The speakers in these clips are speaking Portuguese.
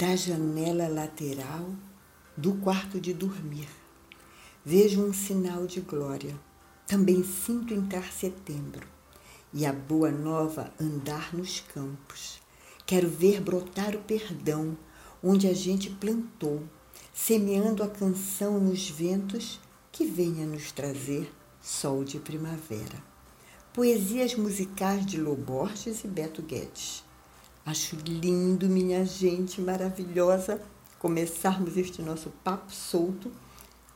da janela lateral do quarto de dormir. Vejo um sinal de glória. Também sinto entrar setembro e a boa nova andar nos campos. Quero ver brotar o perdão onde a gente plantou, semeando a canção nos ventos que venha nos trazer sol de primavera. Poesias musicais de Loborges e Beto Guedes. Acho lindo, minha gente maravilhosa, começarmos este nosso papo solto,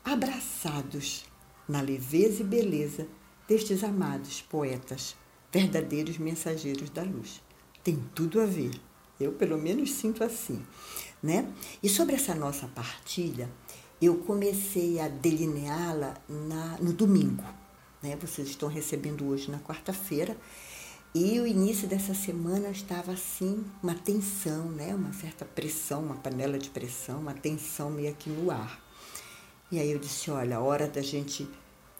abraçados na leveza e beleza destes amados poetas, verdadeiros mensageiros da luz. Tem tudo a ver. Eu, pelo menos, sinto assim né? E sobre essa nossa partilha, eu comecei a delineá-la no domingo, né? Vocês estão recebendo hoje na quarta-feira. E o início dessa semana estava assim, uma tensão, né? Uma certa pressão, uma panela de pressão, uma tensão meio aqui no ar. E aí eu disse, olha, a hora da gente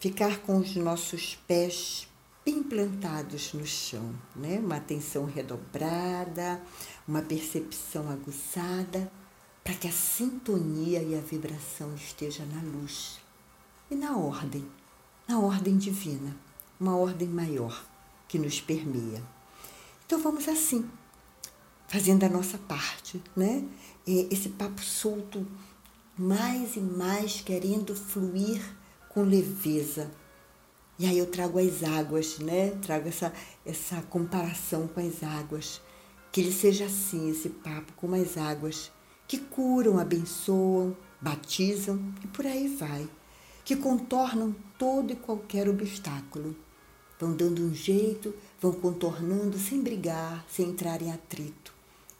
ficar com os nossos pés bem plantados no chão, né? Uma atenção redobrada, uma percepção aguçada, para que a sintonia e a vibração esteja na luz e na ordem, na ordem divina, uma ordem maior que nos permeia. Então vamos assim, fazendo a nossa parte, né? Esse papo solto, mais e mais querendo fluir com leveza e aí eu trago as águas, né? Trago essa, essa comparação com as águas. Que ele seja assim, esse papo com as águas, que curam, abençoam, batizam e por aí vai. Que contornam todo e qualquer obstáculo. Vão dando um jeito, vão contornando sem brigar, sem entrar em atrito.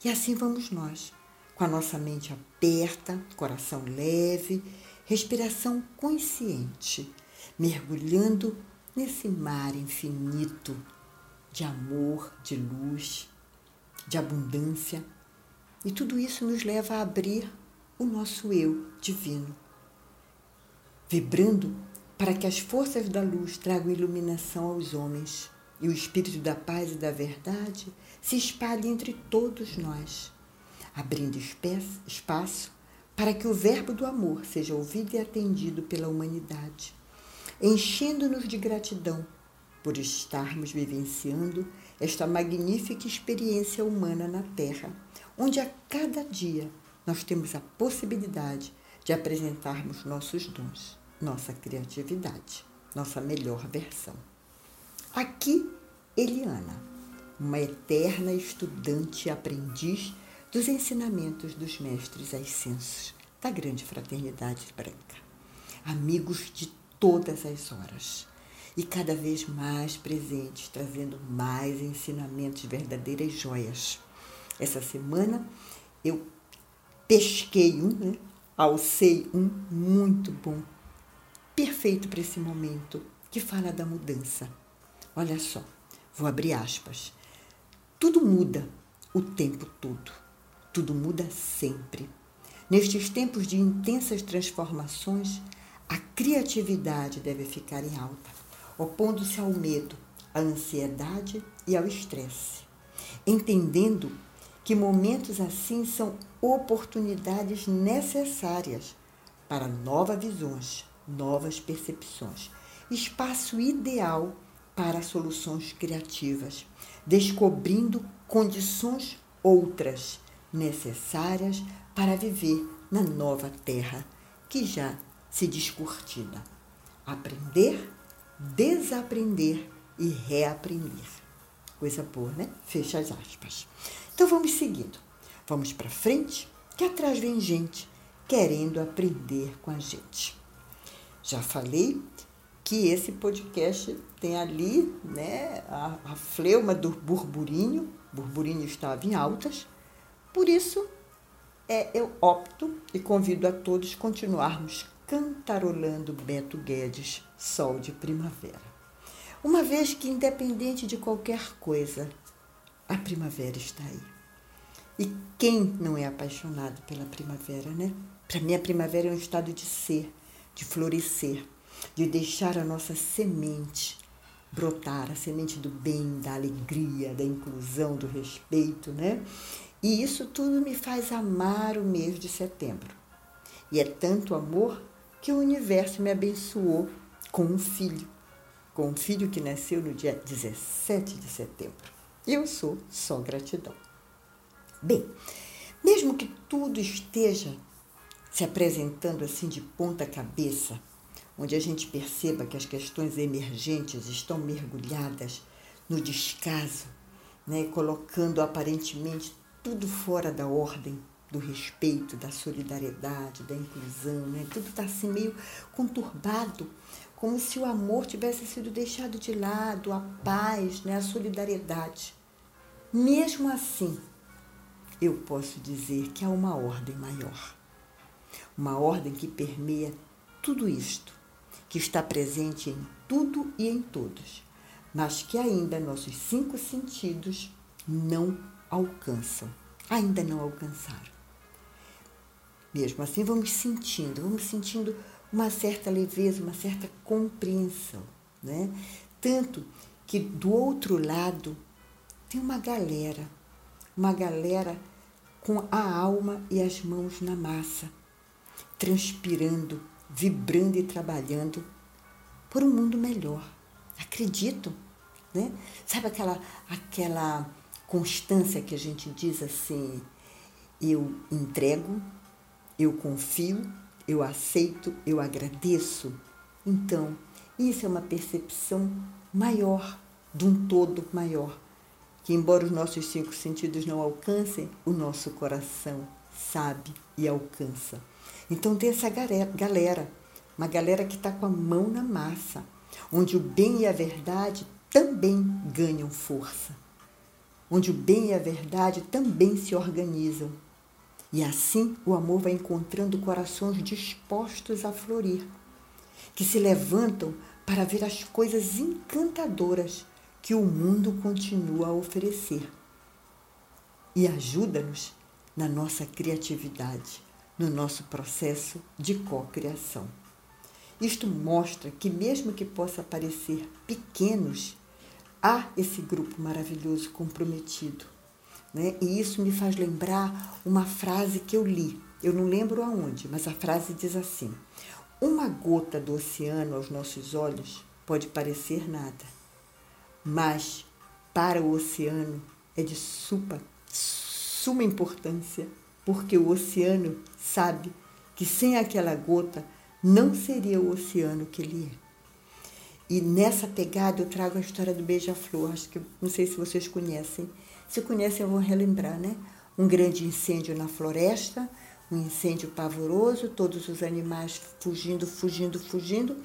E assim vamos nós, com a nossa mente aberta, coração leve, respiração consciente mergulhando nesse mar infinito de amor, de luz, de abundância. E tudo isso nos leva a abrir o nosso eu divino, vibrando para que as forças da luz tragam iluminação aos homens e o espírito da paz e da verdade se espalhe entre todos nós, abrindo espaço para que o verbo do amor seja ouvido e atendido pela humanidade enchendo-nos de gratidão por estarmos vivenciando esta magnífica experiência humana na Terra, onde a cada dia nós temos a possibilidade de apresentarmos nossos dons, nossa criatividade, nossa melhor versão. Aqui, Eliana, uma eterna estudante e aprendiz dos ensinamentos dos mestres ascensos da grande fraternidade branca. Amigos de todas as horas e cada vez mais presentes, trazendo mais ensinamentos, verdadeiras joias. Essa semana eu pesquei um, né? alcei um muito bom, perfeito para esse momento, que fala da mudança. Olha só, vou abrir aspas. Tudo muda o tempo todo, tudo muda sempre. Nestes tempos de intensas transformações, a criatividade deve ficar em alta, opondo-se ao medo, à ansiedade e ao estresse, entendendo que momentos assim são oportunidades necessárias para novas visões, novas percepções, espaço ideal para soluções criativas, descobrindo condições outras necessárias para viver na nova terra que já se descortina. Aprender, desaprender e reaprender. Coisa boa, né? Fecha as aspas. Então vamos seguindo. Vamos para frente, que atrás vem gente querendo aprender com a gente. Já falei que esse podcast tem ali né, a, a fleuma do burburinho, burburinho estava em altas, por isso é, eu opto e convido a todos continuarmos cantarolando Beto Guedes, Sol de Primavera. Uma vez que, independente de qualquer coisa, a primavera está aí. E quem não é apaixonado pela primavera, né? Para mim, a primavera é um estado de ser, de florescer, de deixar a nossa semente brotar a semente do bem, da alegria, da inclusão, do respeito, né? E isso tudo me faz amar o mês de setembro. E é tanto amor que o universo me abençoou com um filho, com um filho que nasceu no dia 17 de setembro. Eu sou só gratidão. Bem, mesmo que tudo esteja se apresentando assim de ponta cabeça, onde a gente perceba que as questões emergentes estão mergulhadas no descaso, né, colocando aparentemente tudo fora da ordem do respeito, da solidariedade, da inclusão, né? Tudo está assim meio conturbado, como se o amor tivesse sido deixado de lado, a paz, né? a solidariedade. Mesmo assim, eu posso dizer que há uma ordem maior. Uma ordem que permeia tudo isto, que está presente em tudo e em todos, mas que ainda nossos cinco sentidos não alcançam, ainda não alcançaram. Mesmo assim, vamos sentindo, vamos sentindo uma certa leveza, uma certa compreensão, né? Tanto que do outro lado tem uma galera, uma galera com a alma e as mãos na massa, transpirando, vibrando e trabalhando por um mundo melhor. Acredito, né? Sabe aquela aquela constância que a gente diz assim, eu entrego, eu confio, eu aceito, eu agradeço. Então, isso é uma percepção maior, de um todo maior, que embora os nossos cinco sentidos não alcancem, o nosso coração sabe e alcança. Então tem essa galera, uma galera que está com a mão na massa, onde o bem e a verdade também ganham força, onde o bem e a verdade também se organizam e assim o amor vai encontrando corações dispostos a florir, que se levantam para ver as coisas encantadoras que o mundo continua a oferecer. E ajuda-nos na nossa criatividade, no nosso processo de cocriação. Isto mostra que, mesmo que possa parecer pequenos, há esse grupo maravilhoso comprometido né? E isso me faz lembrar uma frase que eu li. Eu não lembro aonde, mas a frase diz assim: Uma gota do oceano aos nossos olhos pode parecer nada, mas para o oceano é de super, suma importância, porque o oceano sabe que sem aquela gota não seria o oceano que ele é. E nessa pegada eu trago a história do beija-flor, acho que não sei se vocês conhecem. Se conhecem, vão relembrar, né? Um grande incêndio na floresta, um incêndio pavoroso, todos os animais fugindo, fugindo, fugindo,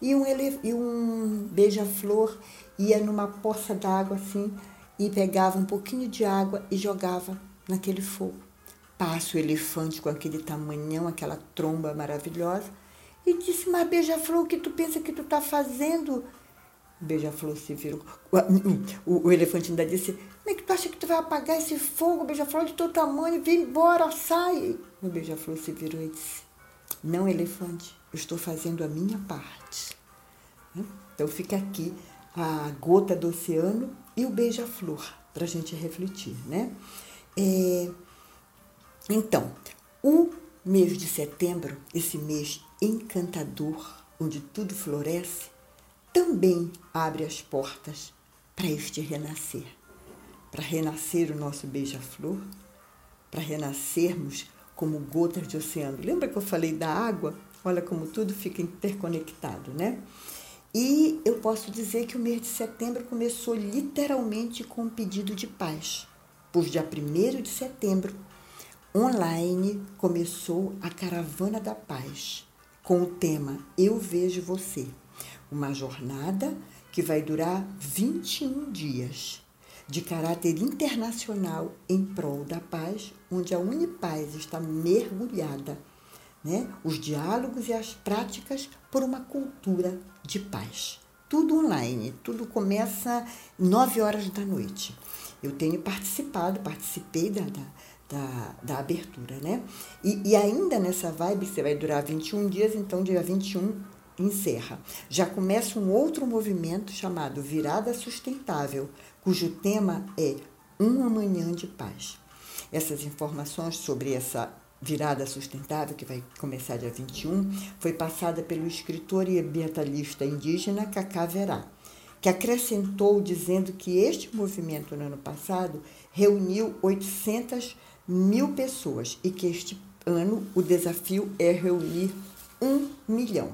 e um, e um beija-flor ia numa poça d'água assim e pegava um pouquinho de água e jogava naquele fogo. Passa o elefante com aquele tamanhão, aquela tromba maravilhosa, e disse: Mas beija-flor, o que tu pensa que tu tá fazendo? O beija-flor se virou. O, o, elefante ainda disse: Como é que tu acha que tu vai apagar esse fogo, beija-flor, de teu tamanho? Vem embora, sai. O beija-flor se virou e disse: Não, elefante, eu estou fazendo a minha parte. Então fica aqui a gota do oceano e o beija-flor para a gente refletir, né? É, então, o mês de setembro, esse mês encantador, onde tudo floresce, também abre as portas para este renascer. Para renascer o nosso beija-flor, para renascermos como gotas de oceano. Lembra que eu falei da água? Olha como tudo fica interconectado, né? E eu posso dizer que o mês de setembro começou literalmente com um pedido de paz. Por dia 1 de setembro, online, começou a Caravana da Paz, com o tema Eu Vejo Você uma jornada que vai durar 21 dias, de caráter internacional em prol da paz, onde a Unipaz está mergulhada, né? os diálogos e as práticas por uma cultura de paz. Tudo online, tudo começa 9 horas da noite. Eu tenho participado, participei da, da da, da, abertura, né? E, e, ainda nessa vibe, você vai durar 21 dias, então dia 21 encerra. Já começa um outro movimento chamado Virada Sustentável, cujo tema é Um Amanhã de Paz. Essas informações sobre essa virada sustentável, que vai começar dia 21, foi passada pelo escritor e ambientalista indígena Cacá Verá, que acrescentou dizendo que este movimento no ano passado reuniu 800 mil pessoas e que este ano o desafio é reunir um milhão.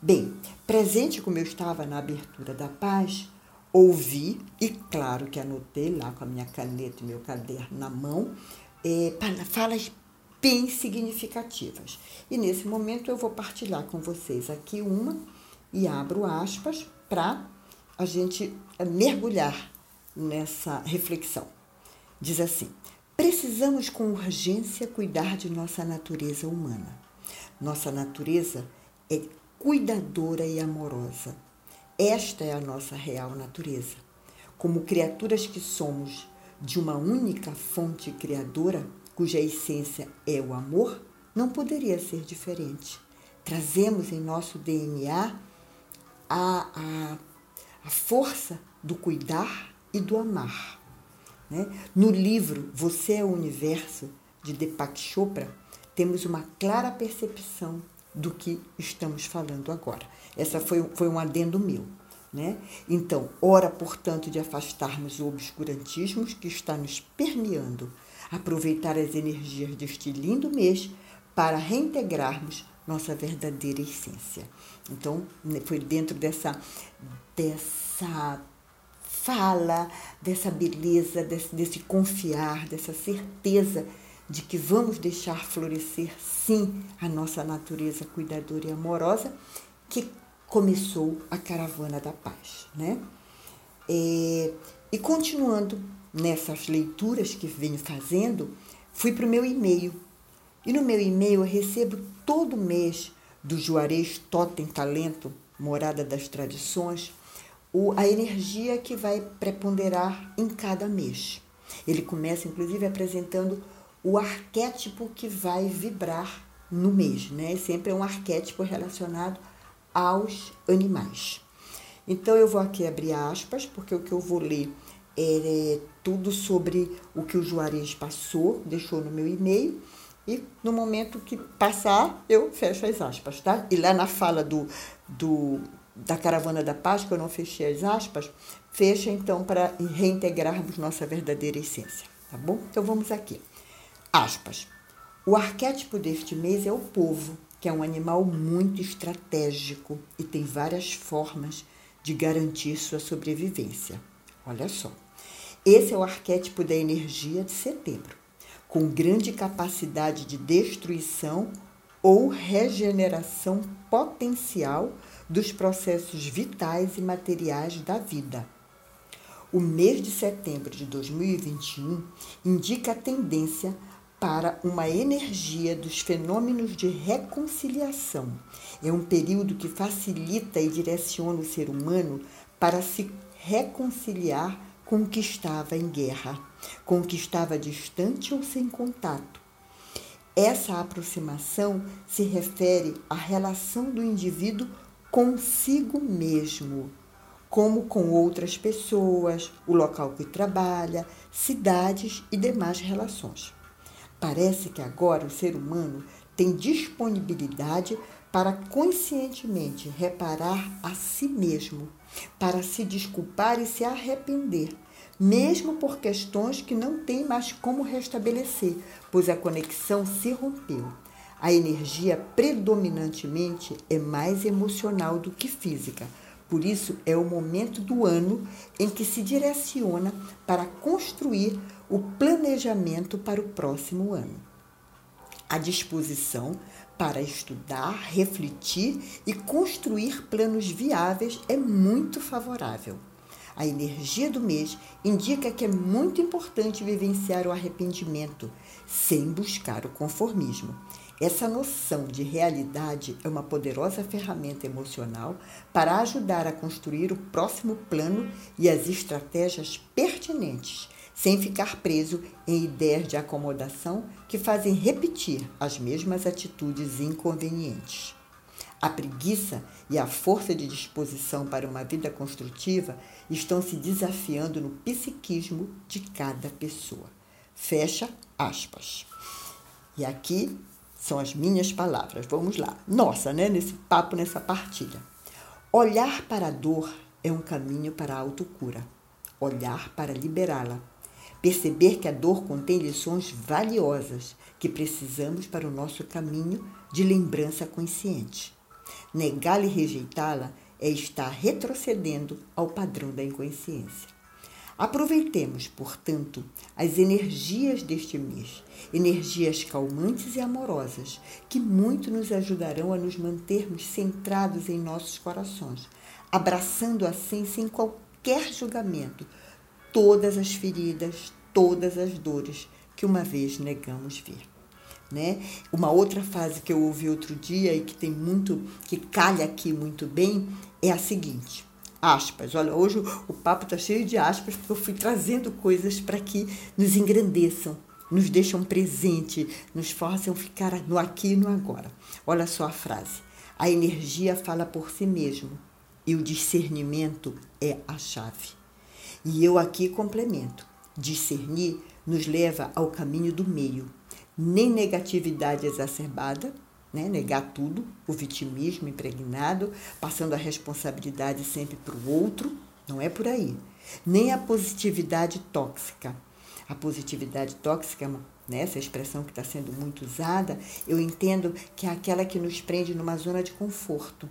Bem, presente como eu estava na abertura da paz, ouvi e claro que anotei lá com a minha caneta e meu caderno na mão, é, falas bem significativas. E nesse momento eu vou partilhar com vocês aqui uma e abro aspas para a gente mergulhar nessa reflexão. Diz assim: precisamos com urgência cuidar de nossa natureza humana. Nossa natureza é cuidadora e amorosa. Esta é a nossa real natureza. Como criaturas que somos de uma única fonte criadora, cuja essência é o amor, não poderia ser diferente. Trazemos em nosso DNA a, a, a força do cuidar e do amar. Né? No livro Você é o Universo, de Deepak Chopra, temos uma clara percepção do que estamos falando agora. Essa foi, foi um adendo meu. Né? Então, hora, portanto, de afastarmos o obscurantismo que está nos permeando, aproveitar as energias deste lindo mês para reintegrarmos nossa verdadeira essência. Então, né, foi dentro dessa, dessa fala, dessa beleza, desse, desse confiar, dessa certeza de que vamos deixar florescer sim a nossa natureza cuidadora e amorosa, que começou a caravana da paz, né? É, e continuando nessas leituras que venho fazendo, fui para o meu e-mail. E no meu e-mail eu recebo todo mês do Juarez Totem Talento, Morada das Tradições, o, a energia que vai preponderar em cada mês. Ele começa, inclusive, apresentando o arquétipo que vai vibrar no mês, né? Sempre é um arquétipo relacionado aos animais. Então eu vou aqui abrir aspas, porque o que eu vou ler é tudo sobre o que o Juarez passou, deixou no meu e-mail, e no momento que passar, eu fecho as aspas, tá? E lá na fala do, do da Caravana da Paz, que eu não fechei as aspas, fecha então para reintegrarmos nossa verdadeira essência, tá bom? Então vamos aqui. Aspas. O arquétipo deste mês é o povo, que é um animal muito estratégico e tem várias formas de garantir sua sobrevivência. Olha só. Esse é o arquétipo da energia de setembro, com grande capacidade de destruição ou regeneração potencial dos processos vitais e materiais da vida. O mês de setembro de 2021 indica a tendência para uma energia dos fenômenos de reconciliação. É um período que facilita e direciona o ser humano para se reconciliar com o que estava em guerra, com o que estava distante ou sem contato. Essa aproximação se refere à relação do indivíduo consigo mesmo, como com outras pessoas, o local que trabalha, cidades e demais relações. Parece que agora o ser humano tem disponibilidade para conscientemente reparar a si mesmo, para se desculpar e se arrepender, mesmo por questões que não tem mais como restabelecer, pois a conexão se rompeu. A energia predominantemente é mais emocional do que física. Por isso, é o momento do ano em que se direciona para construir o planejamento para o próximo ano. A disposição para estudar, refletir e construir planos viáveis é muito favorável. A energia do mês indica que é muito importante vivenciar o arrependimento sem buscar o conformismo. Essa noção de realidade é uma poderosa ferramenta emocional para ajudar a construir o próximo plano e as estratégias pertinentes sem ficar preso em ideias de acomodação que fazem repetir as mesmas atitudes inconvenientes. A preguiça e a força de disposição para uma vida construtiva estão se desafiando no psiquismo de cada pessoa. Fecha aspas. E aqui são as minhas palavras. Vamos lá. Nossa, né? Nesse papo, nessa partilha. Olhar para a dor é um caminho para a autocura. Olhar para liberá-la. Perceber que a dor contém lições valiosas que precisamos para o nosso caminho de lembrança consciente. Negá-la e rejeitá-la é estar retrocedendo ao padrão da inconsciência. Aproveitemos, portanto, as energias deste mês, energias calmantes e amorosas, que muito nos ajudarão a nos mantermos centrados em nossos corações, abraçando assim, sem qualquer julgamento, todas as feridas, todas as dores que uma vez negamos ver. Né? Uma outra frase que eu ouvi outro dia e que tem muito, que calha aqui muito bem, é a seguinte: aspas. Olha, hoje o papo está cheio de aspas porque eu fui trazendo coisas para que nos engrandeçam, nos deixam presente, nos façam ficar no aqui e no agora. Olha só a frase. A energia fala por si mesmo e o discernimento é a chave. E eu aqui complemento. Discernir nos leva ao caminho do meio nem negatividade exacerbada, né? negar tudo, o vitimismo impregnado, passando a responsabilidade sempre para o outro, não é por aí. Nem a positividade tóxica. A positividade tóxica, né? essa expressão que está sendo muito usada, eu entendo que é aquela que nos prende numa zona de conforto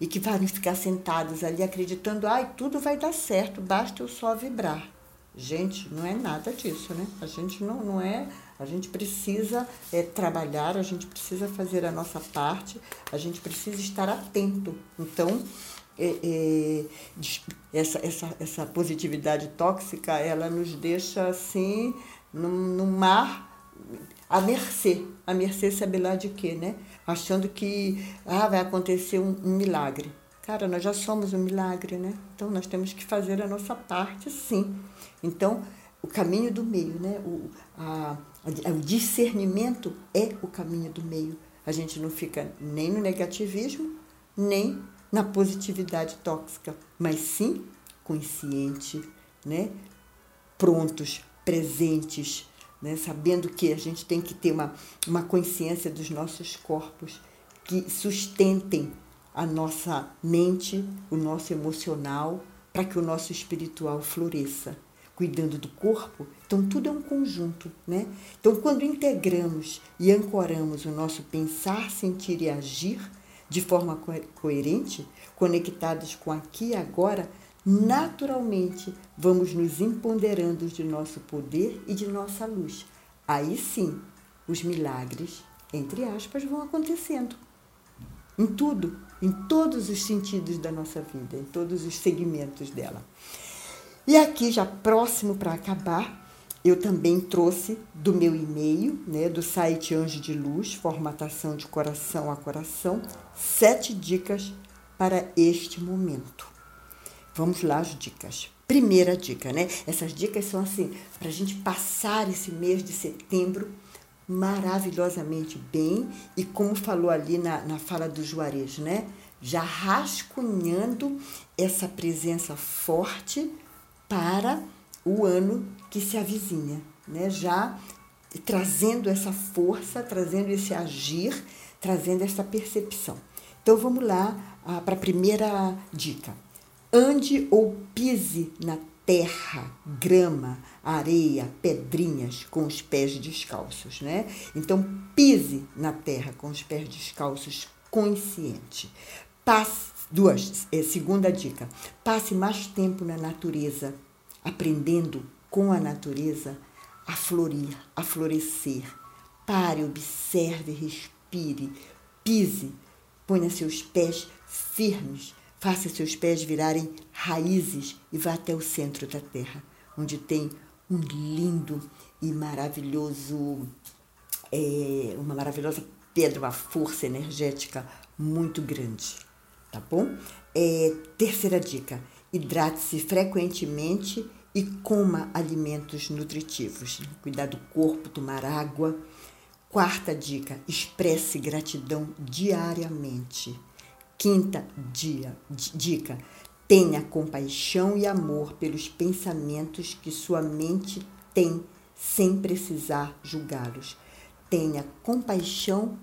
e que vai ficar sentados ali acreditando, ai, tudo vai dar certo, basta eu só vibrar. Gente, não é nada disso, né? A gente não, não é a gente precisa é, trabalhar, a gente precisa fazer a nossa parte, a gente precisa estar atento. Então, é, é, essa, essa, essa positividade tóxica, ela nos deixa assim, no, mar, à mercê. À mercê sabe lá de quê, né? Achando que ah, vai acontecer um, um milagre. Cara, nós já somos um milagre, né? Então, nós temos que fazer a nossa parte, sim. Então, o caminho do meio, né? O, a, o discernimento é o caminho do meio. A gente não fica nem no negativismo, nem na positividade tóxica, mas sim consciente, né? prontos, presentes, né? sabendo que a gente tem que ter uma, uma consciência dos nossos corpos que sustentem a nossa mente, o nosso emocional, para que o nosso espiritual floresça cuidando do corpo, então tudo é um conjunto, né? Então quando integramos e ancoramos o nosso pensar, sentir e agir de forma co coerente, conectados com aqui e agora, naturalmente vamos nos empoderando de nosso poder e de nossa luz. Aí sim, os milagres, entre aspas, vão acontecendo. Em tudo, em todos os sentidos da nossa vida, em todos os segmentos dela. E aqui, já próximo para acabar, eu também trouxe do meu e-mail, né, do site Anjo de Luz, formatação de coração a coração, sete dicas para este momento. Vamos lá as dicas. Primeira dica, né? Essas dicas são assim, para a gente passar esse mês de setembro maravilhosamente bem e como falou ali na, na fala do Juarez, né? Já rascunhando essa presença forte para o ano que se avizinha, né? já trazendo essa força, trazendo esse agir, trazendo essa percepção. Então vamos lá ah, para a primeira dica. Ande ou pise na terra, grama, areia, pedrinhas com os pés descalços, né? Então pise na terra com os pés descalços consciente. Passe Duas, é, segunda dica: passe mais tempo na natureza, aprendendo com a natureza a florir, a florescer. Pare, observe, respire, pise, ponha seus pés firmes, faça seus pés virarem raízes e vá até o centro da terra, onde tem um lindo e maravilhoso, é, uma maravilhosa pedra, uma força energética muito grande tá bom? É, terceira dica: hidrate-se frequentemente e coma alimentos nutritivos. Cuidar do corpo, tomar água. Quarta dica: expresse gratidão diariamente. Quinta dia, dica: tenha compaixão e amor pelos pensamentos que sua mente tem sem precisar julgá-los. Tenha compaixão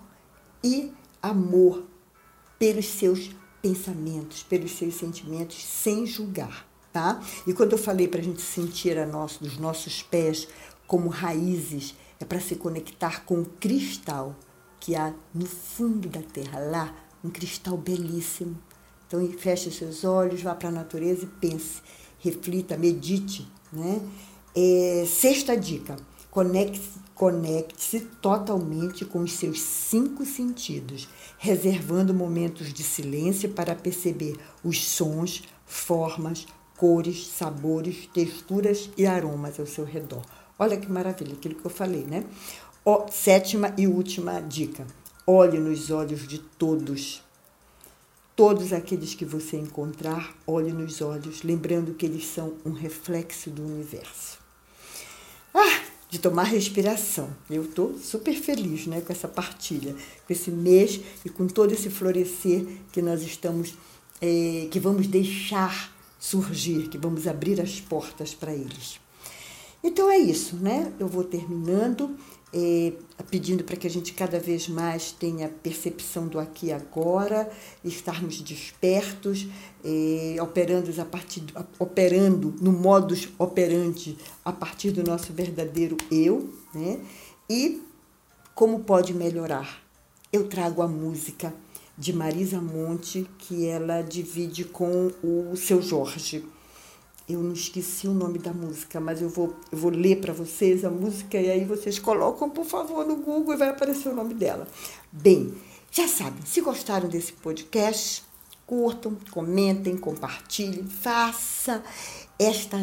e amor pelos seus pensamentos, pelos seus sentimentos, sem julgar, tá? E quando eu falei para a gente sentir a nosso, os nossos pés como raízes, é para se conectar com o cristal que há no fundo da terra, lá, um cristal belíssimo. Então, feche seus olhos, vá para a natureza e pense, reflita, medite, né? É, sexta dica: conecte-se conecte totalmente com os seus cinco sentidos, reservando momentos de silêncio para perceber os sons, formas, cores, sabores, texturas e aromas ao seu redor. Olha que maravilha, aquilo que eu falei, né? Sétima e última dica: olhe nos olhos de todos. Todos aqueles que você encontrar, olhe nos olhos, lembrando que eles são um reflexo do universo. De tomar respiração. Eu estou super feliz né, com essa partilha, com esse mês e com todo esse florescer que nós estamos, é, que vamos deixar surgir, que vamos abrir as portas para eles. Então é isso, né? Eu vou terminando é, pedindo para que a gente cada vez mais tenha percepção do aqui e agora, estarmos despertos, é, operando, a partir, operando no modus operandi a partir do nosso verdadeiro eu, né? E como pode melhorar? Eu trago a música de Marisa Monte, que ela divide com o seu Jorge eu não esqueci o nome da música, mas eu vou, eu vou ler para vocês a música e aí vocês colocam, por favor, no Google e vai aparecer o nome dela. Bem, já sabem, se gostaram desse podcast, curtam, comentem, compartilhem, faça esta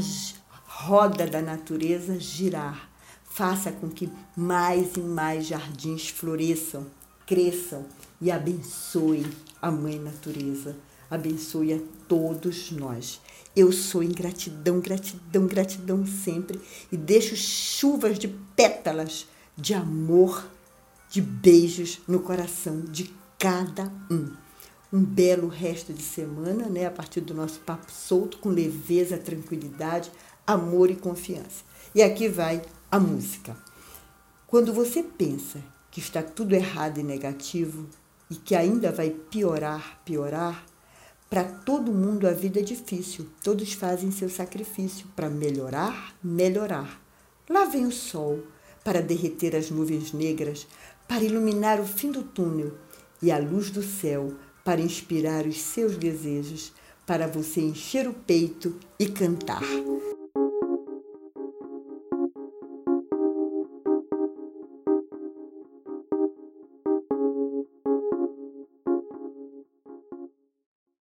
roda da natureza girar. Faça com que mais e mais jardins floresçam, cresçam e abençoe a Mãe Natureza. Abençoe a todos nós. Eu sou em gratidão, gratidão, gratidão sempre e deixo chuvas de pétalas de amor, de beijos no coração de cada um. Um belo resto de semana, né, a partir do nosso papo solto, com leveza, tranquilidade, amor e confiança. E aqui vai a música. Quando você pensa que está tudo errado e negativo e que ainda vai piorar, piorar, para todo mundo a vida é difícil, todos fazem seu sacrifício para melhorar, melhorar. Lá vem o sol para derreter as nuvens negras, para iluminar o fim do túnel e a luz do céu para inspirar os seus desejos, para você encher o peito e cantar.